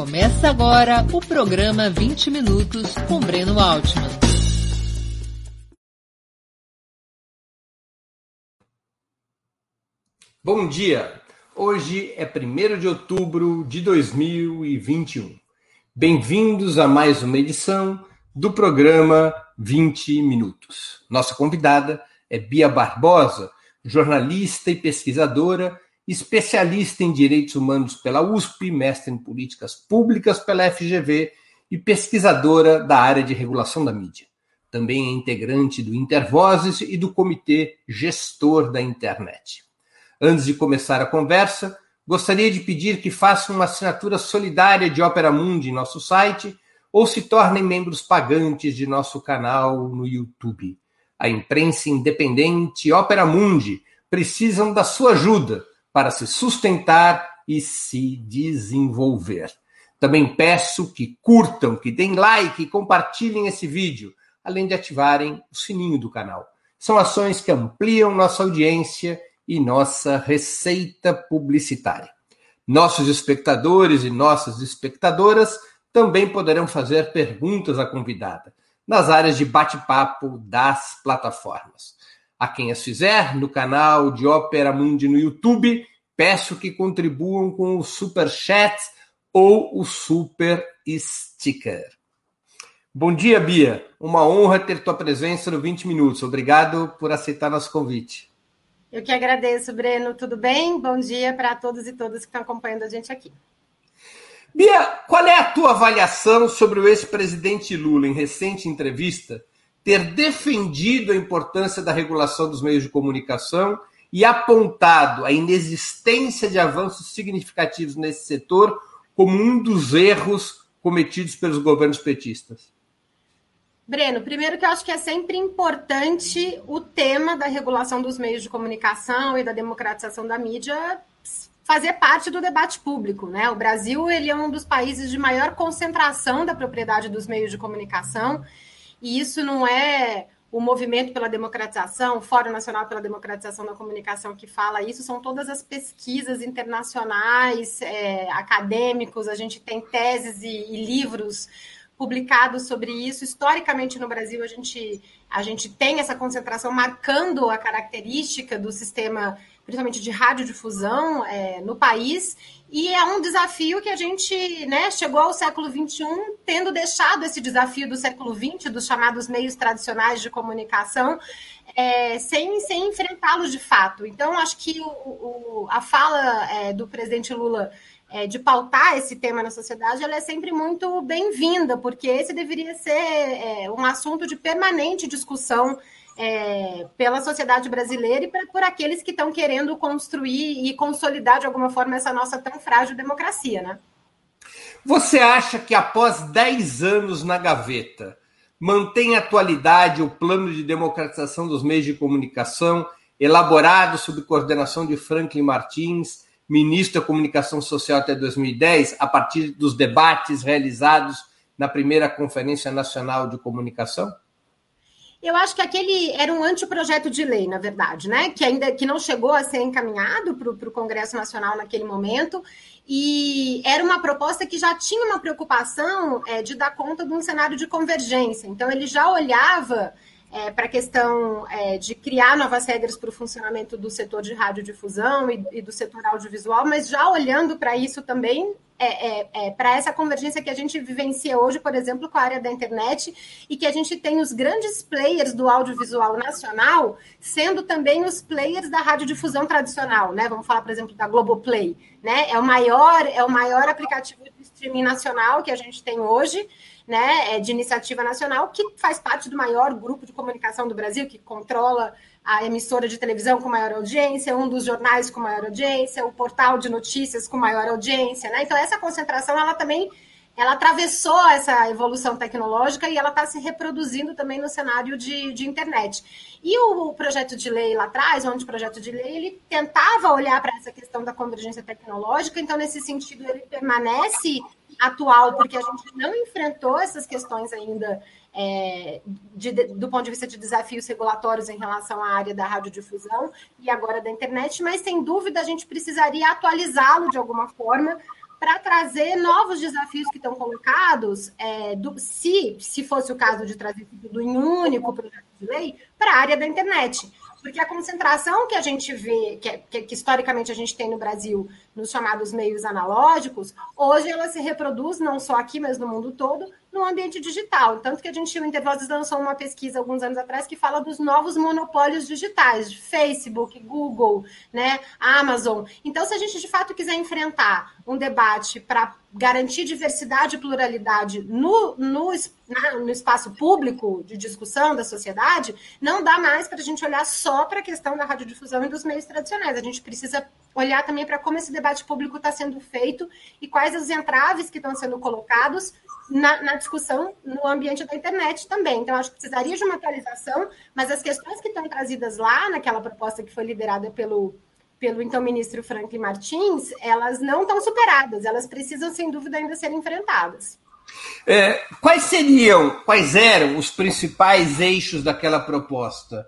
Começa agora o programa 20 Minutos com Breno Altman. Bom dia! Hoje é 1 de outubro de 2021. Bem-vindos a mais uma edição do programa 20 Minutos. Nossa convidada é Bia Barbosa, jornalista e pesquisadora especialista em direitos humanos pela USP, mestre em políticas públicas pela FGV e pesquisadora da área de regulação da mídia. Também é integrante do Intervozes e do Comitê Gestor da Internet. Antes de começar a conversa, gostaria de pedir que façam uma assinatura solidária de Opera Mundi em nosso site ou se tornem membros pagantes de nosso canal no YouTube. A imprensa independente Opera Mundi precisam da sua ajuda para se sustentar e se desenvolver. Também peço que curtam, que deem like e compartilhem esse vídeo, além de ativarem o sininho do canal. São ações que ampliam nossa audiência e nossa receita publicitária. Nossos espectadores e nossas espectadoras também poderão fazer perguntas à convidada nas áreas de bate-papo das plataformas. A quem as fizer no canal de Ópera Mundi no YouTube, peço que contribuam com o Super Chat ou o Super Sticker. Bom dia, Bia. Uma honra ter tua presença no 20 Minutos. Obrigado por aceitar nosso convite. Eu que agradeço, Breno. Tudo bem? Bom dia para todos e todas que estão acompanhando a gente aqui. Bia, qual é a tua avaliação sobre o ex-presidente Lula em recente entrevista ter defendido a importância da regulação dos meios de comunicação e apontado a inexistência de avanços significativos nesse setor como um dos erros cometidos pelos governos petistas? Breno, primeiro que eu acho que é sempre importante o tema da regulação dos meios de comunicação e da democratização da mídia fazer parte do debate público, né? O Brasil ele é um dos países de maior concentração da propriedade dos meios de comunicação e isso não é o movimento pela democratização, o Fórum Nacional pela Democratização da Comunicação que fala isso, são todas as pesquisas internacionais, é, acadêmicos, a gente tem teses e, e livros publicados sobre isso. Historicamente, no Brasil, a gente, a gente tem essa concentração marcando a característica do sistema, principalmente de radiodifusão é, no país, e é um desafio que a gente né, chegou ao século XXI tendo deixado esse desafio do século XX, dos chamados meios tradicionais de comunicação, é, sem, sem enfrentá-los de fato. Então, acho que o, o, a fala é, do presidente Lula é, de pautar esse tema na sociedade, ela é sempre muito bem-vinda, porque esse deveria ser é, um assunto de permanente discussão é, pela sociedade brasileira e pra, por aqueles que estão querendo construir e consolidar de alguma forma essa nossa tão frágil democracia, né? Você acha que após 10 anos na gaveta, mantém atualidade o plano de democratização dos meios de comunicação, elaborado sob coordenação de Franklin Martins, ministro da Comunicação Social até 2010, a partir dos debates realizados na primeira Conferência Nacional de Comunicação? Eu acho que aquele era um anteprojeto de lei, na verdade, né? Que ainda que não chegou a ser encaminhado para o Congresso Nacional naquele momento, e era uma proposta que já tinha uma preocupação é, de dar conta de um cenário de convergência. Então, ele já olhava é, para a questão é, de criar novas regras para o funcionamento do setor de radiodifusão e, e do setor audiovisual, mas já olhando para isso também é, é, é para essa convergência que a gente vivencia hoje, por exemplo, com a área da internet, e que a gente tem os grandes players do audiovisual nacional sendo também os players da radiodifusão tradicional, né? Vamos falar, por exemplo, da Globoplay, né? É o maior, é o maior aplicativo de streaming nacional que a gente tem hoje, né? É de iniciativa nacional, que faz parte do maior grupo de comunicação do Brasil, que controla a emissora de televisão com maior audiência, um dos jornais com maior audiência, o portal de notícias com maior audiência, né? Então essa concentração ela também ela atravessou essa evolução tecnológica e ela está se reproduzindo também no cenário de, de internet. E o, o, projeto de lei lá atrás, onde o projeto de lei, ele tentava olhar para essa questão da convergência tecnológica, então, nesse sentido, ele permanece atual, porque a gente não enfrentou essas questões ainda é, de, do ponto de vista de desafios regulatórios em relação à área da radiodifusão e agora da internet, mas sem dúvida a gente precisaria atualizá-lo de alguma forma para trazer novos desafios que estão colocados, é, do, se, se fosse o caso de trazer tudo em um único projeto de lei, para a área da internet. Porque a concentração que a gente vê, que, que, que, historicamente a gente tem no Brasil, nos chamados meios analógicos, hoje ela se reproduz, não só aqui, mas no mundo todo, no ambiente digital. Tanto que a gente, o Intervozes lançou uma pesquisa alguns anos atrás que fala dos novos monopólios digitais, Facebook, Google, né, Amazon. Então, se a gente de fato quiser enfrentar um debate para garantir diversidade e pluralidade no, no, no espaço público de discussão da sociedade, não dá mais para a gente olhar só para a questão da radiodifusão e dos meios tradicionais. A gente precisa olhar também para como esse debate público está sendo feito e quais os entraves que estão sendo colocados na, na, discussão no ambiente da internet também. Então, acho que precisaria de uma atualização, mas as questões que estão trazidas lá naquela proposta que foi liderada pelo pelo então ministro Franklin Martins, elas não estão superadas, elas precisam, sem dúvida, ainda ser enfrentadas. É, quais seriam, quais eram os principais eixos daquela proposta?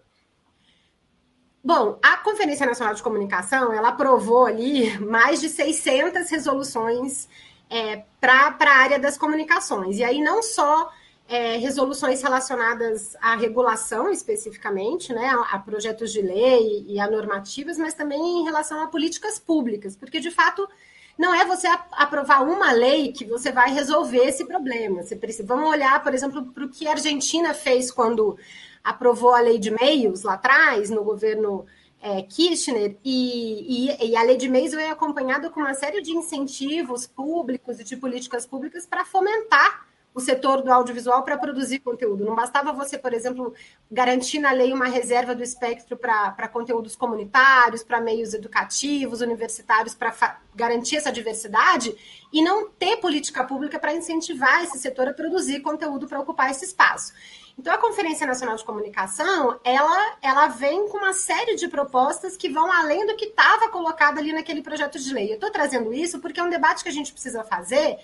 Bom, a Conferência Nacional de Comunicação, ela aprovou ali mais de 600 resoluções é, para a área das comunicações. E aí não só é, resoluções relacionadas à regulação especificamente, né, a, a, projetos de lei e a normativas, mas também em relação a políticas públicas, porque de fato não é você aprovar uma lei que você vai resolver esse problema. Você precisa, vamos olhar, por exemplo, para o que a Argentina fez quando aprovou a lei de meios lá atrás, no governo é, Kirchner, e, e, e, a lei de meios veio acompanhada com uma série de incentivos públicos e de políticas públicas para fomentar o setor do audiovisual para produzir conteúdo. Não bastava você, por exemplo, garantir na lei uma reserva do espectro para conteúdos comunitários, para meios educativos, universitários, para garantir essa diversidade, e não ter política pública para incentivar esse setor a produzir conteúdo para ocupar esse espaço. Então, a Conferência Nacional de Comunicação, ela, ela vem com uma série de propostas que vão além do que estava colocado ali naquele projeto de lei. Eu estou trazendo isso porque é um debate que a gente precisa fazer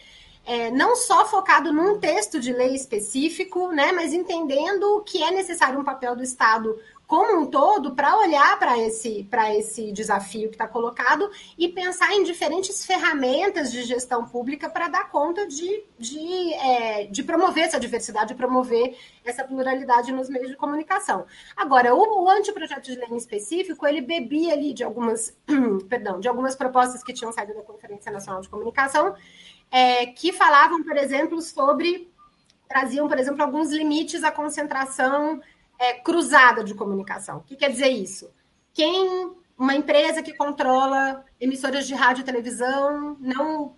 é, não só focado num texto de lei específico, né, mas entendendo que é necessário um papel do Estado como um todo para olhar para esse, esse desafio que está colocado e pensar em diferentes ferramentas de gestão pública para dar conta de, de, é, de promover essa diversidade, de promover essa pluralidade nos meios de comunicação. Agora, o, o anteprojeto de lei em específico, ele bebia ali de algumas, perdão, de algumas propostas que tinham saído da Conferência Nacional de Comunicação é, que falavam, por exemplo, sobre. traziam, por exemplo, alguns limites à concentração é, cruzada de comunicação. O que quer dizer isso? Quem. Uma empresa que controla emissoras de rádio e televisão não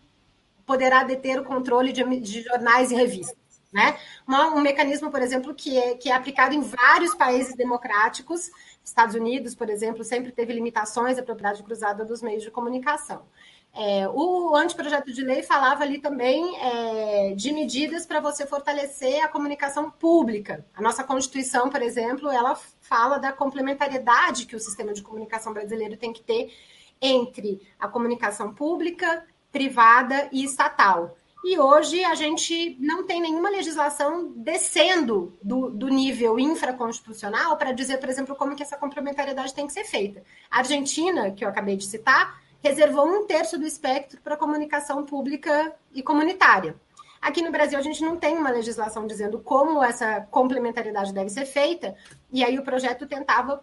poderá deter o controle de, de jornais e revistas. Né? um mecanismo, por exemplo, que é, que é aplicado em vários países democráticos. Estados Unidos, por exemplo, sempre teve limitações à propriedade cruzada dos meios de comunicação. É, o anteprojeto de lei falava ali também é, de medidas para você fortalecer a comunicação pública. A nossa Constituição, por exemplo, ela fala da complementariedade que o sistema de comunicação brasileiro tem que ter entre a comunicação pública, privada e estatal. E hoje a gente não tem nenhuma legislação descendo do, do nível infraconstitucional para dizer, por exemplo, como que essa complementariedade tem que ser feita. A Argentina, que eu acabei de citar, reservou um terço do espectro para comunicação pública e comunitária. Aqui no Brasil, a gente não tem uma legislação dizendo como essa complementariedade deve ser feita, e aí o projeto tentava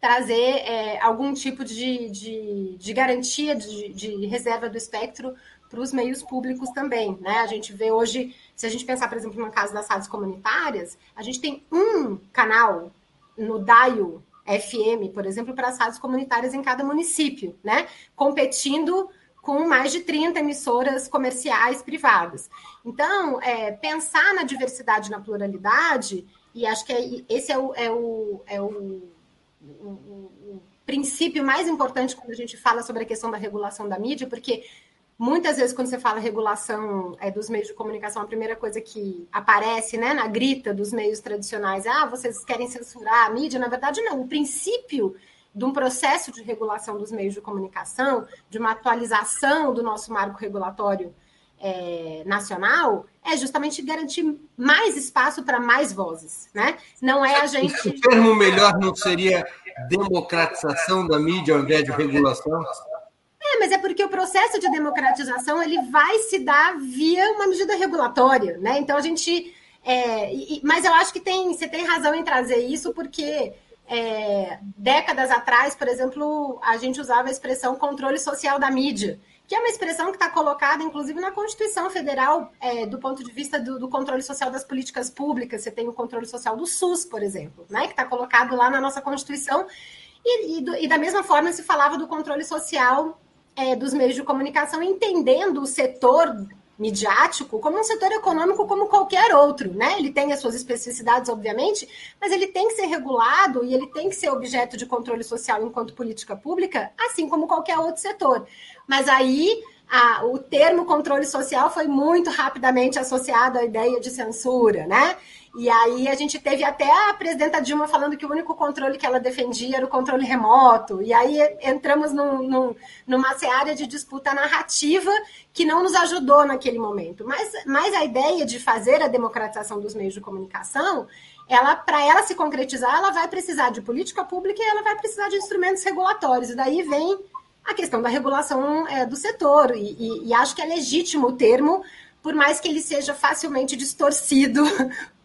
trazer é, algum tipo de, de, de garantia de, de, reserva do espectro para os meios públicos também. Né? A gente vê hoje, se a gente pensar, por exemplo, no caso das rádios comunitárias, a gente tem um canal no DAIO FM, por exemplo, para as rádios comunitárias em cada município, né? Competindo com mais de 30 emissoras comerciais privadas. Então, é, pensar na diversidade na pluralidade, e acho que é, esse é o, é o, é o, o, o princípio mais importante quando a gente fala sobre a questão da regulação da mídia, porque Muitas vezes, quando você fala regulação é, dos meios de comunicação, a primeira coisa que aparece né, na grita dos meios tradicionais é: ah, vocês querem censurar a mídia? Na verdade, não. O princípio de um processo de regulação dos meios de comunicação, de uma atualização do nosso marco regulatório é, nacional, é justamente garantir mais espaço para mais vozes. Né? Não é a gente. O termo melhor não seria democratização da mídia ao invés de regulação? É, mas é porque o processo de democratização ele vai se dar via uma medida regulatória, né? Então a gente. É, e, mas eu acho que tem, você tem razão em trazer isso, porque é, décadas atrás, por exemplo, a gente usava a expressão controle social da mídia, que é uma expressão que está colocada, inclusive, na Constituição Federal, é, do ponto de vista do, do, controle social das políticas públicas. Você tem o controle social do SUS, por exemplo, né, que está colocado lá na nossa Constituição. E, e, do, e, da mesma forma se falava do controle social é, dos meios de comunicação, entendendo o setor midiático como um setor econômico como qualquer outro, né? Ele tem as suas especificidades, obviamente, mas ele tem que ser regulado e ele tem que ser objeto de controle social enquanto política pública, assim como qualquer outro setor. Mas aí a, o termo controle social foi muito rapidamente associado à ideia de censura, né? E aí a gente teve até a presidenta Dilma falando que o único controle que ela defendia era o controle remoto. E aí entramos num, num, numa seara de disputa narrativa que não nos ajudou naquele momento. Mas, mas a ideia de fazer a democratização dos meios de comunicação, ela para ela se concretizar, ela vai precisar de política pública e ela vai precisar de instrumentos regulatórios. E daí vem a questão da regulação é, do setor. E, e, e acho que é legítimo o termo, por mais que ele seja facilmente distorcido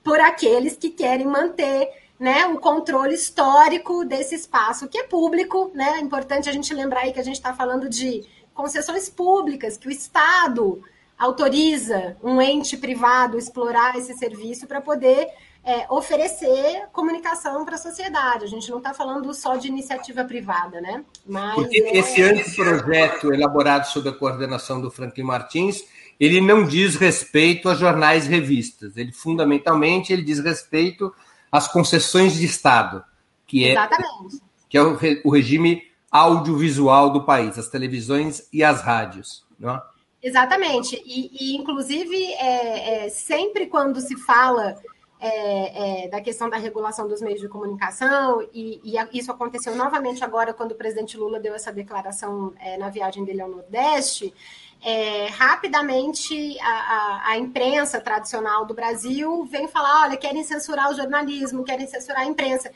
por aqueles que querem manter né, o controle histórico desse espaço, que é público. Né? É importante a gente lembrar aí que a gente está falando de concessões públicas, que o Estado autoriza um ente privado explorar esse serviço para poder é, oferecer comunicação para a sociedade. A gente não está falando só de iniciativa privada, né? Mas Porque é... esse anteprojeto elaborado sob a coordenação do Franklin Martins ele não diz respeito a jornais e revistas. Ele fundamentalmente ele diz respeito às concessões de Estado, que é Exatamente. que é o, o regime audiovisual do país, as televisões e as rádios, não é? Exatamente. E, e inclusive, é, é, sempre quando se fala é, é, da questão da regulação dos meios de comunicação, e, e, isso aconteceu novamente agora quando o presidente Lula deu essa declaração é, na viagem dele ao Nordeste, é, rapidamente a, a, a, imprensa tradicional do Brasil vem falar: olha, querem censurar o jornalismo, querem censurar a imprensa.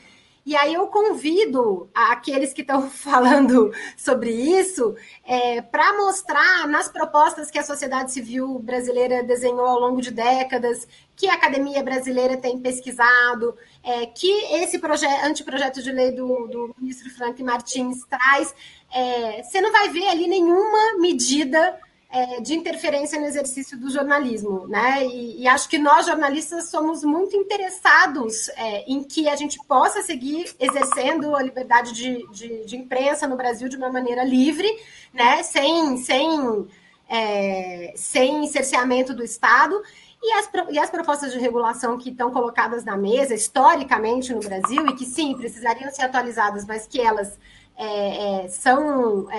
E aí eu convido aqueles que estão falando sobre isso é, para mostrar nas propostas que a sociedade civil brasileira desenhou ao longo de décadas, que a academia brasileira tem pesquisado, é, que esse anteprojeto de lei do, do ministro Frank Martins traz. É, você não vai ver ali nenhuma medida é, de interferência no exercício do jornalismo, né? E, e, acho que nós jornalistas somos muito interessados é, em que a gente possa seguir exercendo a liberdade de, de, de, imprensa no Brasil de uma maneira livre, né? Sem, sem, é, sem cerceamento do Estado. E as, e as propostas de regulação que estão colocadas na mesa historicamente no Brasil e que sim precisariam ser atualizadas, mas que elas é, é, são é,